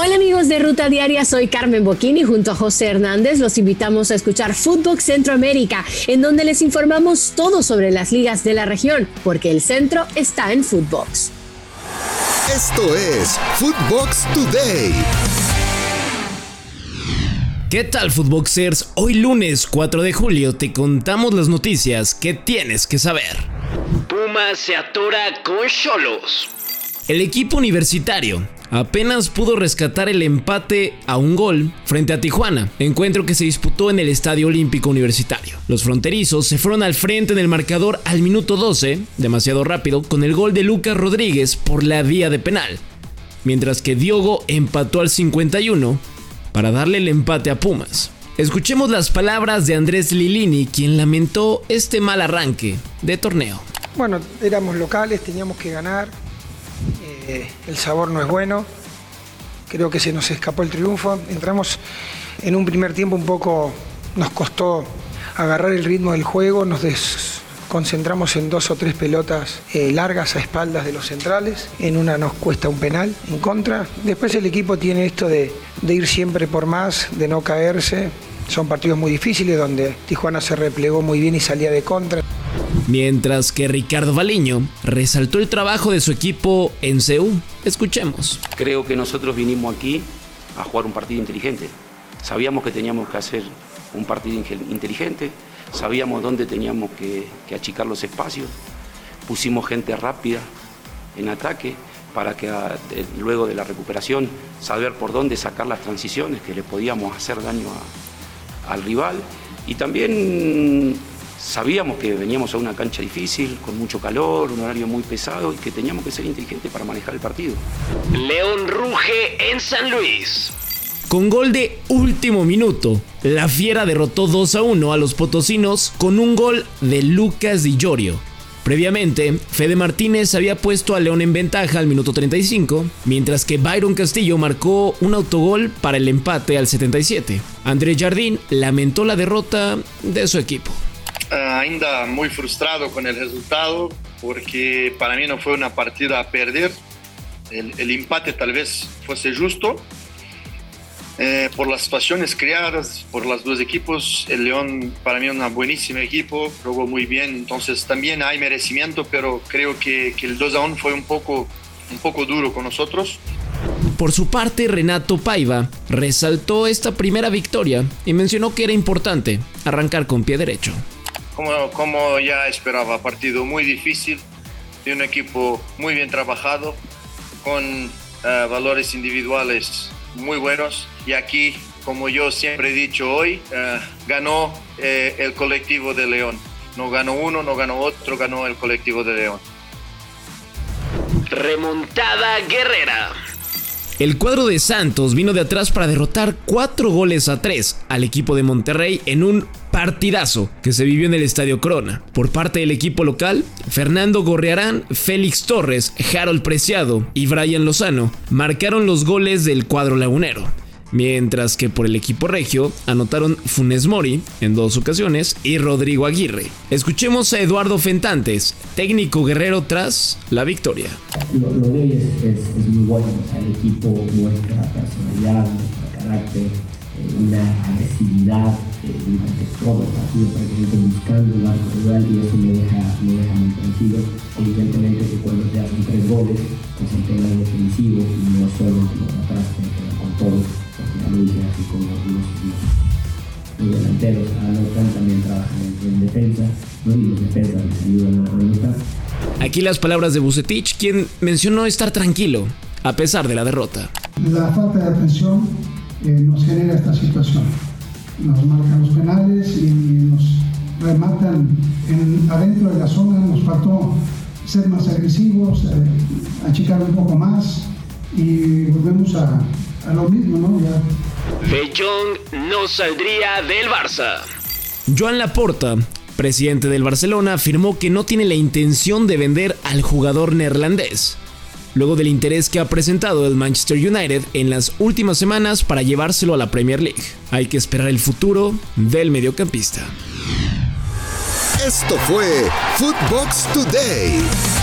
Hola amigos de Ruta Diaria, soy Carmen Boquini junto a José Hernández. Los invitamos a escuchar Footbox Centroamérica, en donde les informamos todo sobre las ligas de la región, porque el centro está en Footbox. Esto es Footbox Today. ¿Qué tal Footboxers? Hoy lunes 4 de julio te contamos las noticias que tienes que saber. Puma se atora con Cholos. El equipo universitario apenas pudo rescatar el empate a un gol frente a Tijuana, encuentro que se disputó en el Estadio Olímpico Universitario. Los fronterizos se fueron al frente en el marcador al minuto 12, demasiado rápido, con el gol de Lucas Rodríguez por la vía de penal, mientras que Diogo empató al 51 para darle el empate a Pumas. Escuchemos las palabras de Andrés Lilini, quien lamentó este mal arranque de torneo. Bueno, éramos locales, teníamos que ganar, eh, el sabor no es bueno. Creo que se nos escapó el triunfo. Entramos en un primer tiempo un poco, nos costó agarrar el ritmo del juego, nos concentramos en dos o tres pelotas eh, largas a espaldas de los centrales. En una nos cuesta un penal en contra. Después el equipo tiene esto de ir siempre por más, de no caerse. Son partidos muy difíciles donde Tijuana se replegó muy bien y salía de contra. Mientras que Ricardo Baliño resaltó el trabajo de su equipo en CEU. Escuchemos. Creo que nosotros vinimos aquí a jugar un partido inteligente. Sabíamos que teníamos que hacer un partido inteligente, sabíamos dónde teníamos que, achicar los espacios, pusimos gente rápida en ataque para que luego de la recuperación saber por dónde sacar las transiciones que le podíamos hacer daño al rival y también Sabíamos que veníamos a una cancha difícil, con mucho calor, un horario muy pesado y que teníamos que ser inteligentes para manejar el partido. León ruge en San Luis. Con gol de último minuto, la Fiera derrotó 2 a 1 a los potosinos con un gol de Lucas Di Llorio. Previamente, Fede Martínez había puesto a León en ventaja al minuto 35, mientras que Byron Castillo marcó un autogol para el empate al 77. Andrés Jardín lamentó la derrota de su equipo. Ainda muy frustrado con el resultado porque para mí no fue una partida a perder. El, empate tal vez fuese justo. Eh, por las situaciones creadas por los dos equipos, el León para mí es un buenísimo equipo, jugó muy bien, entonces también hay merecimiento, pero creo que, que el 2 a 1 fue un poco, un poco duro con nosotros. Por su parte, Renato Paiva resaltó esta primera victoria y mencionó que era importante arrancar con pie derecho como, ya esperaba, partido muy difícil, de un equipo muy bien trabajado, con eh, valores individuales muy buenos y aquí, como yo siempre he dicho hoy, eh, ganó eh, el colectivo de León. No ganó uno, no ganó otro, ganó el colectivo de León. Remontada Guerrera. El cuadro de Santos vino de atrás para derrotar 4 goles a 3 al equipo de Monterrey en un partidazo que se vivió en el Estadio Corona. Por parte del equipo local, Fernando Gorrearán, Félix Torres, Harold Preciado y Brian Lozano marcaron los goles del cuadro lagunero mientras que por el equipo regio anotaron Funes Mori en dos ocasiones y Rodrigo Aguirre. Escuchemos a Eduardo Fentantes, técnico guerrero tras la victoria. Lo, de hoy es, muy bueno, el equipo muestra personalidad, muestra carácter, eh, una agresividad eh, durante todo el partido prácticamente buscando el arco rival y eso me deja, me deja muy tranquilo. Evidentemente que cuando te hacen tres goles, pues el tema defensivo y no solo atrás, con todos así como los, delanteros anotan, también trabajan en, defensa, ¿no? y los defensas les ayudan a anotar. Aquí las palabras de Bucetich, quien mencionó estar tranquilo a pesar de la derrota. La falta de atención eh, nos genera esta situación. Nos marcan los penales y nos rematan en, adentro de la zona. Nos faltó ser más agresivos, eh, achicar un poco más y volvemos a, a lo mismo, ¿no? Ya. De Jong no saldría del Barça. Joan Laporta, presidente del Barcelona, afirmó que no tiene la intención de vender al jugador neerlandés, luego del interés que ha presentado el Manchester United en las últimas semanas para llevárselo a la Premier League. Hay que esperar el futuro del mediocampista. Esto fue Footbox Today.